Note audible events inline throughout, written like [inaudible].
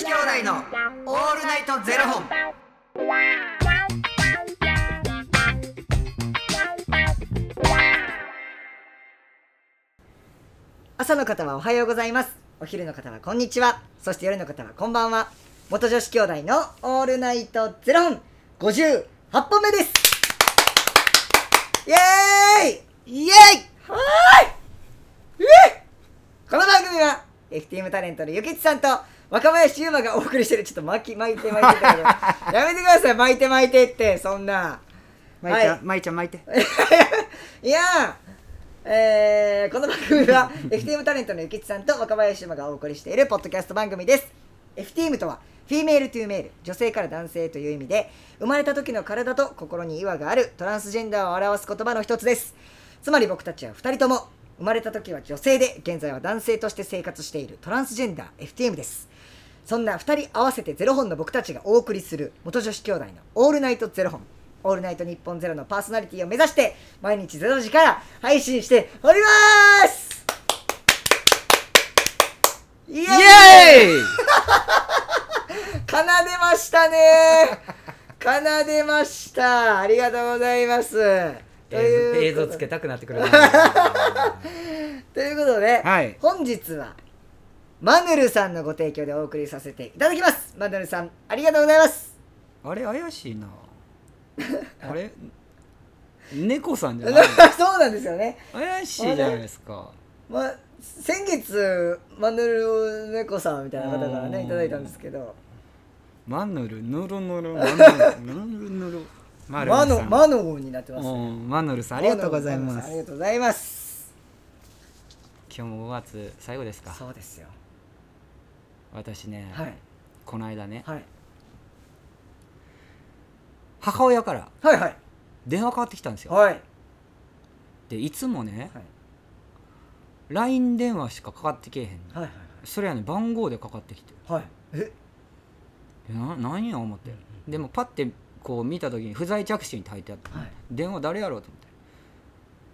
子兄弟のオールナイトゼロ本。朝の方はおはようございます。お昼の方はこんにちは。そして夜の方はこんばんは。元女子兄弟のオールナイトゼロ本58本目です。イエーイイエーイはーいイエーイこの番組は FTM タレントのゆきちさんと若林優馬がお送りしてる。ちょっと巻き巻いて巻いてだけど。[laughs] やめてください。巻いて巻いてってそんな。まいちゃん、はい。まいちゃん巻いて。[laughs] いやーえーこの番組は FTM タレントのゆきちさんと若林優馬がお送りしているポッドキャスト番組です。FTM とは Female to Male 女性から男性という意味で生まれた時の体と心に違和があるトランスジェンダーを表す言葉の一つです。つまり僕たちは2人とも生まれた時は女性で現在は男性として生活しているトランスジェンダー FTM ですそんな2人合わせてゼロ本の僕たちがお送りする元女子兄弟のオールナイトゼロ本。オールナイト日本ゼロのパーソナリティを目指して毎日ゼロ時から配信しております。イエーイ！[laughs] 奏でましたね。奏でました。ありがとうございます。映像つけたくなってくるな。[laughs] ということで、はい。本日はマヌルさんのご提供でお送りさせていただきます。マヌルさんありがとうございます。あれ怪しいな。[laughs] あれ？猫さんじゃない [laughs] そうなんですよね。怪しいじゃないですか。まあ先月マヌル猫さんみたいな方からねうん。いただいたんですけど。マヌル、ヌルヌル、マヌル、ヌルヌル。マル。マノさん。マノゴになってますね。うん。マヌルさん、ありがとうございます。あり。がとうございます。今日も5月最後ですか。そうですよ私ね、はい。この間ね、はい。母親からはいはい。電話かかってきたんですよ。はい。で、いつもね、はい。LINE 電話しかかかってけえへんの。はいそれやね、番号でかかってきて。はい。え？えな何や思って、でもパッてこう見た時に不在着信って書いてあって、はい。電話誰やろうと思って。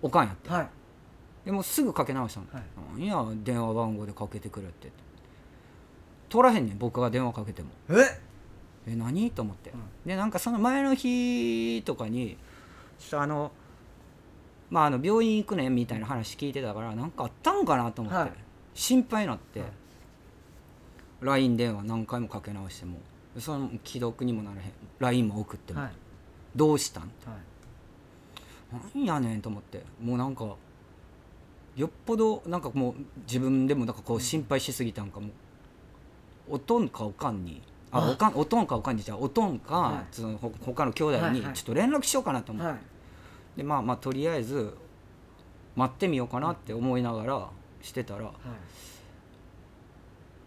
おかんやって、はい。でもすぐかけ直したの、はい。何や電話番号でかけてくれって取らへんねん僕が電話かけても。え？え何？と思って、うん。でなんかその前の日とかにちょっとあのまああの病院行くねみたいな話聞いてたからなんかあったんかなと思って、はい。心配になって、はい LINE 電話何回もかけ直しても。その既読にもならへん。LINE も送っても、はい。どうしたん？はい。なんやねんと思って。もうなんかよっぽどなんかもう自分でもなんかこう心配しすぎたんかもおとんかおかんにああ。おかんおとんかおかんにじゃあおとんか、はい。そのほ他の兄弟にはいはい。ちょっと連絡しようかなと思って、はい。でまあまあとりあえず待ってみようかなって思いながらしてたら、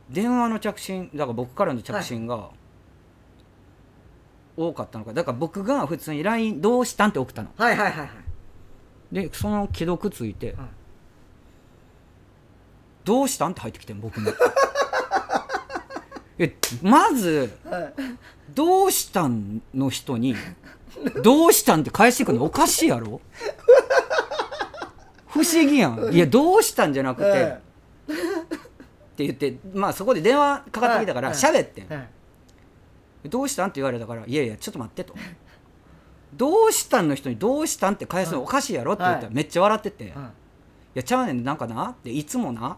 電話の着信だから僕からの着信が多かったのか。だから僕が普通に LINE どうしたんって送ったの。はいはいはいはい。でその既読ついて、はい。どうしたんって入ってきてん僕に [laughs] えまずはい「どうしたん?」の人に「どうしたん?」って返してくるの？おかしいやろ？[laughs] 不思議やん。いやどうしたんじゃなくて、はい。って言ってまあそこで電話かかってきたからはい。喋ってどうしたんって言われたからいやいやちょっと待ってと。どうしたんの人にどうしたんって返すのおかしいやろ？って言ったらはい。めっちゃ笑ってて、い。やちゃうねんなんかな？っていつもな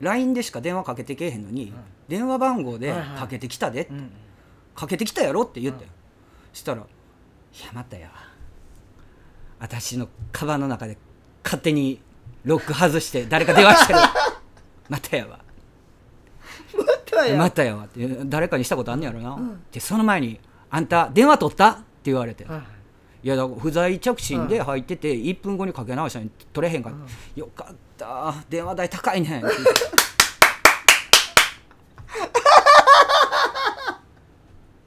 LINE でしか電話かけてけえへんのに、電話番号ではいはい。かけてきたで、うんかけてきたやろって言って、したら「いやまたやわ私のカバンの中で勝手にロック外して誰か電話してる。[laughs] またやわまたやまたやわ」って誰かにしたことあんねやろな、でその前に「あんた電話取った?」って言われて、はいい。やだから不在着信で入ってて1分後にかけ直したのに取れへんかった、よかった。電話代高いねん。っ [laughs] て言って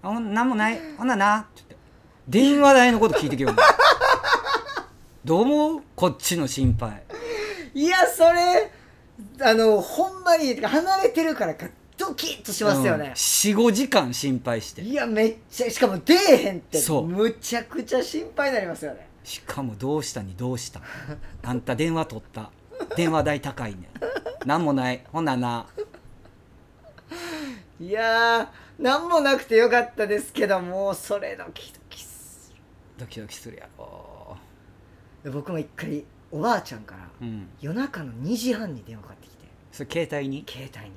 あほんなんもない。ほんなな。って言って電話代のこと聞いてきよ。る [laughs] どう思う？こっちの心配。いやそれあのほんまに離れてるからかドキッとしますよね、45時間心配して。いやめっちゃしかも出えへんってそう。むちゃくちゃ心配になりますよね。しかもどうしたにどうした。あんた電話取った。電話代高いねん。なんもない。ほんなな。いやー何もなくてよかったですけどもうそれドキドキすドキドキするやろ。る僕も一回おばあちゃんからうん。夜中の2時半に電話かかってきて。それ携帯に？携帯に。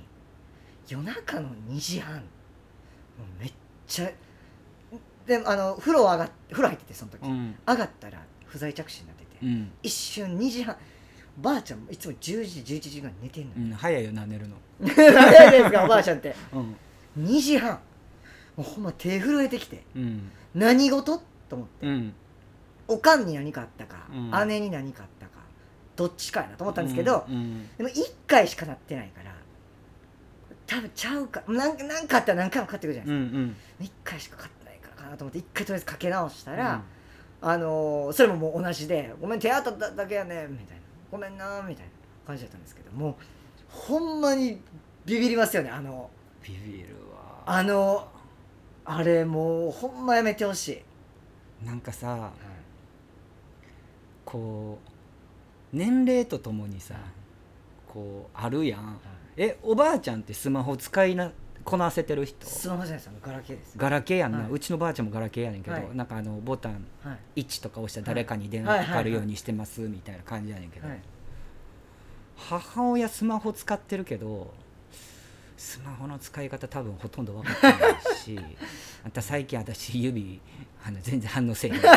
夜中の2時半。もうめっちゃであの風呂上がっ風呂入っててその時、うん。上がったら不在着信になってて、うん、一瞬2時半。ばあちゃんもいつも10時11時ぐらいに寝てんのよ。うん、早いよな寝るの。[laughs] 早いですかおばあちゃんって。うん2時半。もうほんま手震えてきて。うん。何事？と思って。うん。おかんに何かあったか、うん。姉に何かあったかどっちかやなと思ったんですけど、うんでも1回しかなってないから多分ちゃうかなんかなんかあったら何回もかかってくるじゃないうんうん。ですか、1回しかかかってないからかなと思って1回とりあえずかけ直したら、あのーそれももう同じで「ごめん手当たっただけやね」みたいな「ごめんな」みたいな感じだったんですけどもうほんまにビビりますよねあのビビるわ。あのあれもうほんまやめてほしい、なんかさこう年齢とともにさこうあるやん。えおばあちゃんってスマホ使いなこなせてる人？スマホじゃないですよ。ガラケーです。ガラケーやんな、はい。うちのばあちゃんもガラケーやねんけど、はい。なんかあのボタンはい。1とか押したら誰かに電話かかるようにしてますみたいな感じやねんけど、はい。母親スマホ使ってるけどスマホの使い方多分ほとんど分かってないし [laughs] あんた最近私指あの全然反応せえへん、ね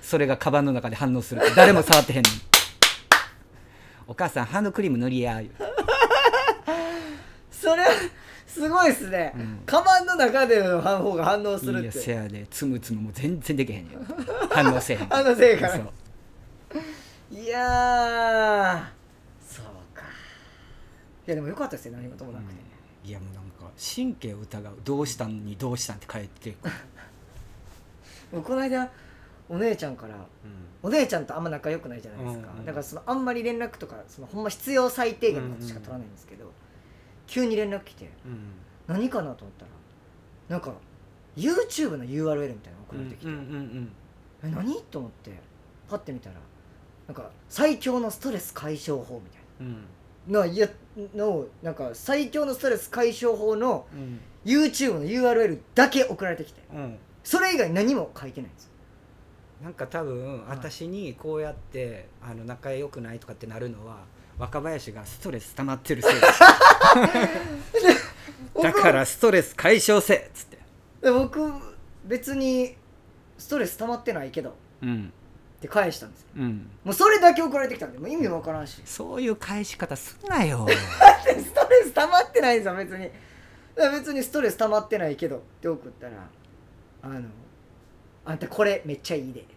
それがカバンの中で反応する。誰も触ってへんのに。お母さんハンドクリーム塗りや [laughs] それはすごいですね、うん。カバンの中での方が反応すいやるって。せやでつむつむも全然できへんねん反応せえへん。[laughs] 反応せえへんから。いややでもよかったですよ何事もなくて、いやもうなんか神経を疑う。どうしたんにどうしたんって帰って。[laughs] くる、もうこの間お姉ちゃんからお姉ちゃんとあんま仲良くないじゃないですか、うんうんだからそのあんまり連絡とかそのほんま必要最低限のことしか取らないんですけど、急に連絡来て何かなと思ったらなんか YouTube の URL みたいなの送られてきて、うんうんうんえ何？と思ってパッて見たらなんか最強のストレス解消法みたいうん。なのいやのなんか最強のストレス解消法のうん。YouTube の URL だけ送られてきて。うん。それ以外何も書いてないんですよ。なんか多分私にこうやってあの仲良くないとかってなるのは若林がストレス溜まってるせい [laughs] だからストレス解消せっつって。で僕別にストレス溜まってないけど。うんって返したんですよ。うん。もうそれだけ送られてきたんでもう意味わからんし。そういう返し方すんなよ。[laughs] ストレス溜まってないんですよ別に。別にストレス溜まってないけどって送ったらあのあんたこれめっちゃいいでみたいな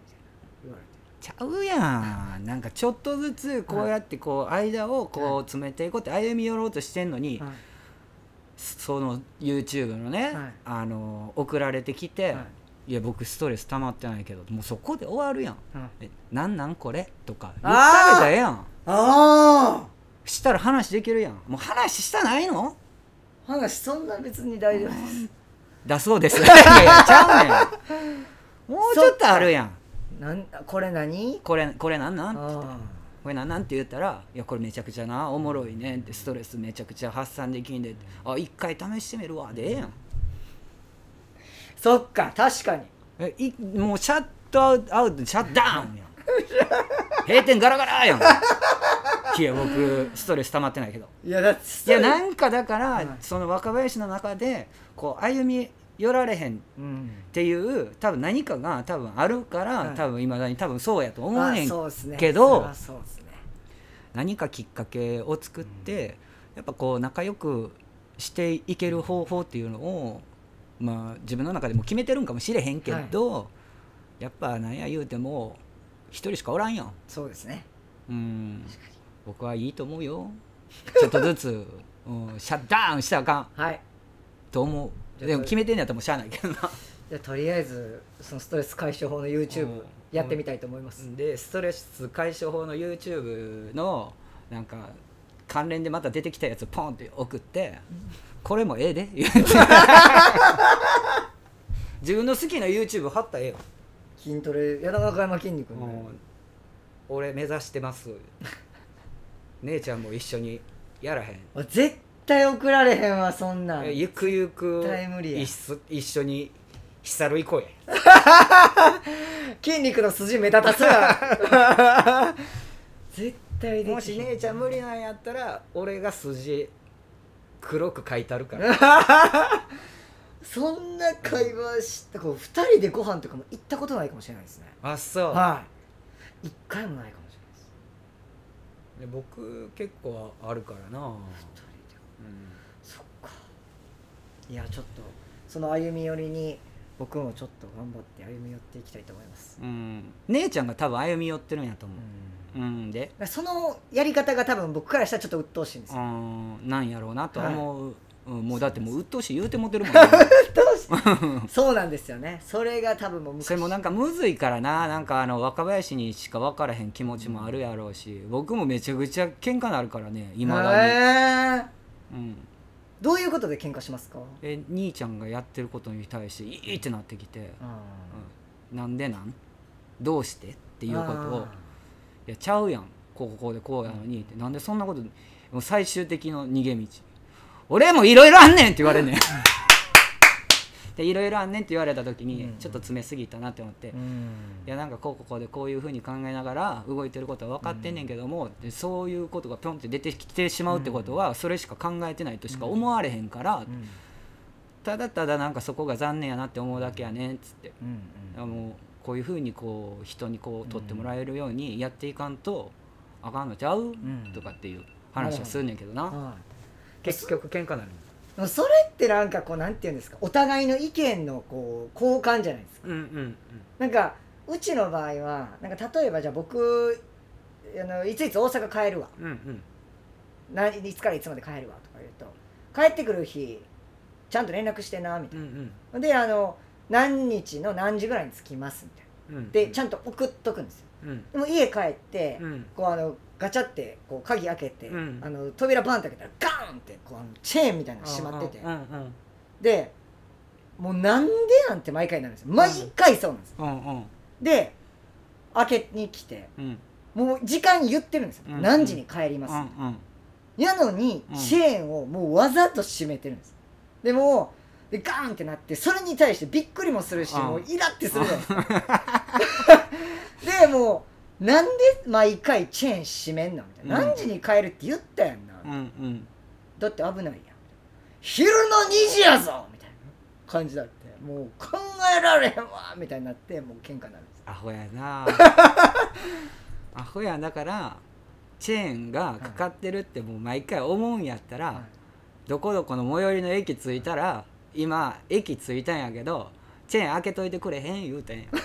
言われて。ちゃうやん。なんかちょっとずつこうやってこう間をこう詰めていこうって歩み寄ろうとしてんのに、はい。その YouTube のね、はい。あの送られてきて、はいい、や僕ストレス溜まってないけどもうそこで終わるやん。はいえなんなんこれ？とか言ってあげたらええやん。ああしたら話できるやん。もう話したないの？話そんな別に大丈夫です。だそうです。[laughs] いやいやちゃうねん。もうちょっとあるやん。なんこれ何？これこれなんなん？あこれなんなんって言ったら「いやこれめちゃくちゃなおもろいねん」ってストレスめちゃくちゃ発散できんであ一回試してみるわ。でええやんそっか確かに。えいもうシャットアウトアウトシャットダウンやん。閉店ガラガラやん。[laughs] いや僕ストレス溜まってないけど。いやだっていやなんかだから、はい。その若林の中でこう歩み寄られへんっうんていう多分何かが多分あるから、はい。多分いまだに多分そうやと思うねんけどね。何かきっかけを作って、やっぱこう仲良くしていける方法っていうのをまあ自分の中でも決めてるんかもしれへんけど、やっぱなんや言うても一人しかおらんやんそうですね。うん。僕はいいと思うよ。[laughs] ちょっとずつ、うん、シャットダウンしたらあかん。はい。と思う。でも決めてんやったらもうしゃあないけどな。[laughs] じゃあとりあえずそのストレス解消法の YouTube うん。やってみたいと思います、でストレス解消法の YouTube のなんか関連でまた出てきたやつポンって送って「これもええで」言うて。[laughs] 自分の好きな YouTube 貼ったらええよ、筋トレ矢田中山筋肉のもう俺目指してます。[laughs] 姉ちゃんも一緒にやらへん。絶対送られへんわそんなん。ゆくゆく絶対無理や。一緒一緒にヒサル行こうや。[laughs] 筋肉の筋目立たすわ。絶対もし姉ちゃん無理なんやったら俺が筋黒く書いてあるから。[laughs] そんな会話したこう2人でご飯とかも行ったことないかもしれないですね。あそう。はい。一回もないかもしれないです。で僕結構あるからな、うん2人でそっか。いやちょっとその歩み寄りに僕もちょっと頑張って歩み寄っていきたいと思います。うん、姉ちゃんが多分歩み寄ってるんやと思う。うん、で？そのやり方が多分僕からしたらちょっと鬱陶しいんですうよんなんやろうなと思う、うん、もうだってもう鬱陶しい言うてもてるもんね。[laughs] [laughs] そうなんですよね。それが多分もう昔それもなんかむずいからななんかあの若林にしか分からへん気持ちもあるやろうし僕もめちゃくちゃ喧嘩なるからねいまだに、へー。うん、どういうことで喧嘩しますか？え兄ちゃんがやってることに対していいってなってきて、うん、なんでなん？どうしてっていうことをいやちゃうやん。こうこうでこうやのにって。なんでそんなこともう最終的の逃げ道。俺もいろいろあんねんって言われんねん [laughs] でいろいろあんねんって言われた時に、うん。ちょっと詰めすぎたなって思って、いうん。やなんかこうこうこうでこういうふうに考えながら動いてることは分かってんねんけども、でそういうことがピョンって出てきてしまうってことは、それしか考えてないとしか思われへんから、うん。ただただなんかそこが残念やなって思うだけやねんっつって。うん。あのこういうふうにこう人にこう取ってもらえるようにやっていかんとあかんのちゃう、ん。とかっていう話をするんねんけどな、はい。結局喧嘩なるでもそれってなんかこうなんていうんですかお互いの意見のこう交換じゃないですか。うんうんなんかうちの場合はなんか例えばじゃあ僕あのいついつ大阪帰るわ。うんうん。ないいつからいつまで帰るわとか言うと帰ってくる日ちゃんと連絡してなみたういん。な、であの何日の何時ぐらいに着きますみたいな。うんでちゃんと送っとくんですよ。うん。でも家帰って、うん。こうあのガチャってこう鍵開けて、うん。あの扉バンって開けたらガーンってこうあのチェーンみたいなのが閉まってて、でもうなんでなんて毎回なるんですよ。毎回そうなんですよ。で開けに来てうん。もう時間言ってるんですよ、うん。何時に帰ります、やのにうん。チェーンをもうわざと閉めてるんです。でもうでガーンってなってそれに対してびっくりもするしうん。もうイラってするじゃないですか。[laughs] でもうなんで毎回チェーン閉めんのみたいな、うん。何時に帰るって言ったやんな、うんうん。だって危ないやん。昼の2時やぞみたいな感じだって。もう考えられへんわみたいになってもう喧嘩になるんですアホやな。[laughs] アホやだからチェーンがかかってるってもう毎回思うんやったら、はい。どこどこの最寄りの駅着いたら今駅着いたんやけどチェーン開けといてくれへん言うてんや。[laughs]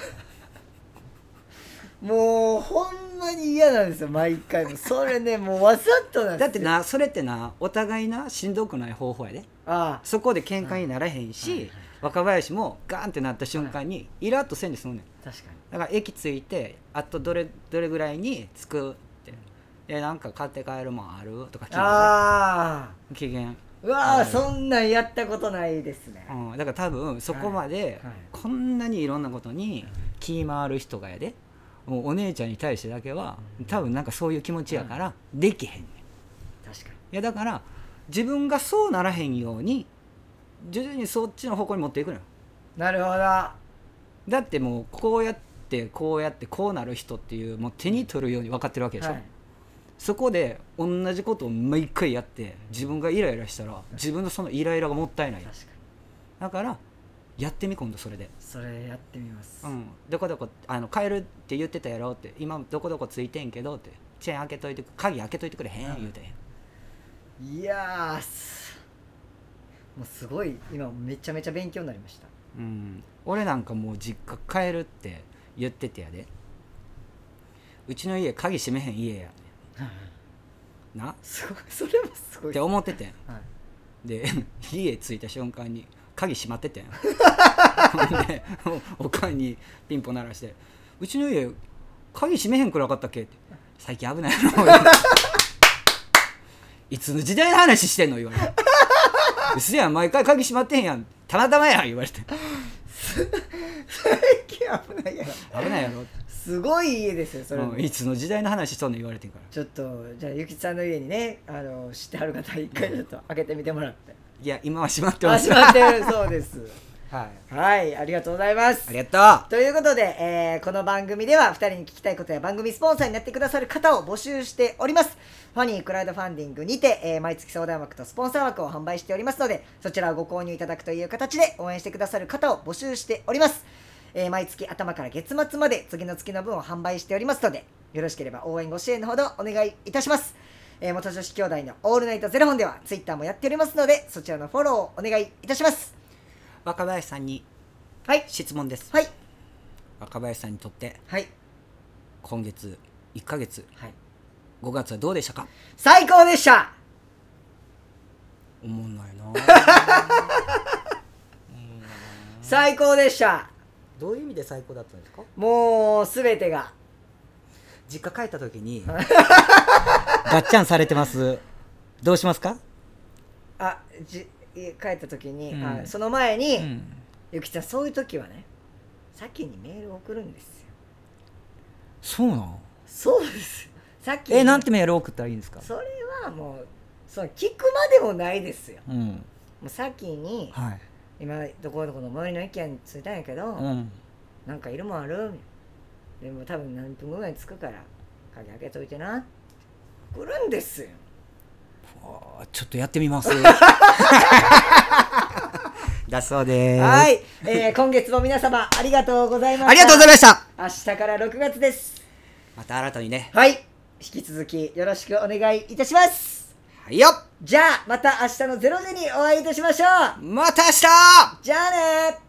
もうほんまに嫌なんですよ毎回もそれねもうわざとなんですよ。だってなそれってなお互いなしんどくない方法やで。あそこで喧嘩にならへんし、はいはい若林もガーンってなった瞬間にイラッとせんで済むねん。あ確かに。だから駅着いてあとどれどれぐらいに着くって「えなんか買って帰るもんある?」とか聞いて。ああ。機嫌、うわーはい。そんなんやったことないですね、うん、だから多分そこまでこんなにいろんなことに気回る人がやで。もうお姉ちゃんに対してだけは多分なんかそういう気持ちやからできへんねん。確かに。いやだから自分がそうならへんように徐々にそっちの方向に持っていくのよ。なるほど。だってもうこうやってこうやってこうなる人っていうもう手に取るように分かってるわけでしょ、はいそこで同じことを毎回やって自分がイライラしたら自分のそのイライラがもったいない。確かに。だからやってみ今度それで。それやってみます、うん、どこどこあの帰るって言ってたやろって今どこどこついてんけどってチェーン開けといて鍵開けといてくれへん、うん言うていやもうすごい今めちゃめちゃ勉強になりました。うん、俺なんかもう実家帰るって言っててやで。うちの家鍵閉めへん家やなっすごいそれもすごい。て思っててん。はい。で [laughs] 家着いた瞬間に鍵閉まっててん。ほ [laughs] んでおおかんにピンポン鳴らして「うちの家鍵閉めへんくなかったっけ?」って「最近危ないの」いつの時代の話してんの?」言われて「うすやん毎回鍵閉まってへんやん。たまたまやん」言われて最近危ないやろ。危ないやろ、すごい家ですよそれ。も、うんいつの時代の話しとんの言われてんから。ちょっとじゃあゆきちさんの家にねあの知ってはる方一回ちょっと開けてみてもらって。いや今は閉まってます。あ閉まってる。そうですはい。はいありがとうございます。ありがとということで、えーこの番組では2人に聞きたいことや番組スポンサーになってくださる方を募集しております。ファニークラウドファンディングにて、えー毎月相談枠とスポンサー枠を販売しておりますのでそちらをご購入いただくという形で応援してくださる方を募集しております、えー毎月頭から月末まで次の月の分を販売しておりますのでよろしければ応援ご支援のほどお願いいたします。えー元女子兄弟のオールナイトゼロ本ではツイッターもやっておりますのでそちらのフォローをお願いいたします。う若林さんにはい。質問です。はい。若林さんにとってはい。今月1ヶ月はい。5月はどうでしたか？最高でした。おも [laughs] んないな。最高でした。どういう意味で最高だったんですか？もうすべてが。実家帰った時に [laughs] ガッチャンされてます。どうしますか？あじ帰った時に、うん。あその前に、うん。ゆきちゃんそういう時はね先にメールを送るんですよ。そうなんそうですよ。さっきに。えなんてメール送ったらいいんですか？それはもうその聞くまでもないですよ。うん。もう先にはい。今どこどこの周りの意見ついたんやけど、うん。なんかいるもんある？でも多分何分ぐらいに着くから鍵開けといてな。来るんですよちょっとやってみます。[laughs] だそうです。はい、えー今月も皆様ありがとうございました。ありがとうございました。明日から6月です。また新たにね。はい。引き続きよろしくお願いいたします。はいよ。じゃあまた明日の0時にお会いいたしましょう。また明日。じゃあね